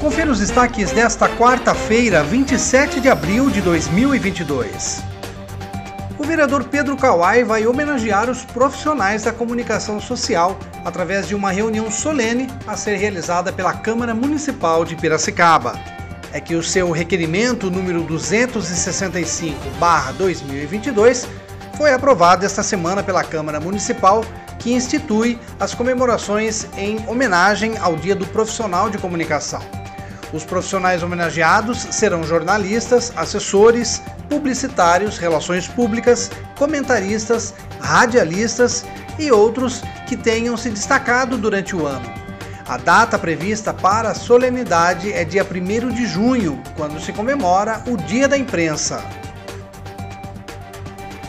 Confira os destaques desta quarta-feira, 27 de abril de 2022. O vereador Pedro Kawai vai homenagear os profissionais da comunicação social através de uma reunião solene a ser realizada pela Câmara Municipal de Piracicaba. É que o seu requerimento número 265/2022 foi aprovado esta semana pela Câmara Municipal, que institui as comemorações em homenagem ao Dia do Profissional de Comunicação. Os profissionais homenageados serão jornalistas, assessores, publicitários, relações públicas, comentaristas, radialistas e outros que tenham se destacado durante o ano. A data prevista para a solenidade é dia 1 de junho, quando se comemora o Dia da Imprensa.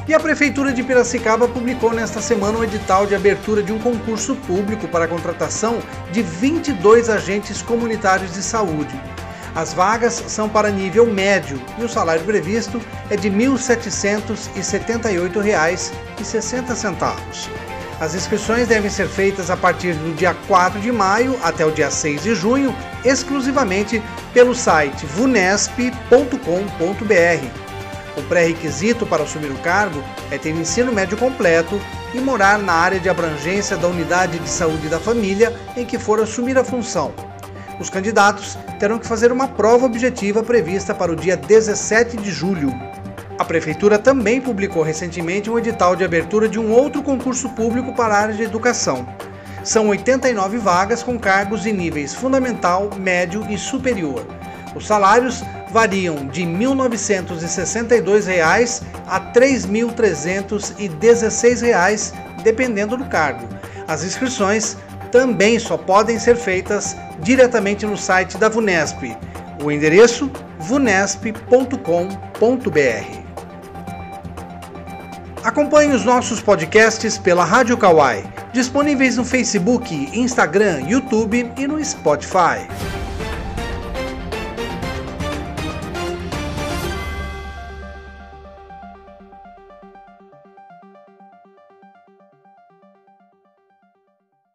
E a Prefeitura de Piracicaba publicou nesta semana um edital de abertura de um concurso público para a contratação de 22 agentes comunitários de saúde. As vagas são para nível médio e o salário previsto é de R$ 1.778,60. As inscrições devem ser feitas a partir do dia 4 de maio até o dia 6 de junho, exclusivamente pelo site vunesp.com.br o pré-requisito para assumir o cargo é ter ensino médio completo e morar na área de abrangência da unidade de saúde da família em que for assumir a função. Os candidatos terão que fazer uma prova objetiva prevista para o dia 17 de julho. A Prefeitura também publicou recentemente um edital de abertura de um outro concurso público para a área de educação. São 89 vagas com cargos em níveis fundamental, médio e superior. Os salários variam de R$ 1.962 a R$ 3.316, dependendo do cargo. As inscrições também só podem ser feitas diretamente no site da VUNESP. O endereço vunesp.com.br. Acompanhe os nossos podcasts pela Rádio Kawai, disponíveis no Facebook, Instagram, YouTube e no Spotify.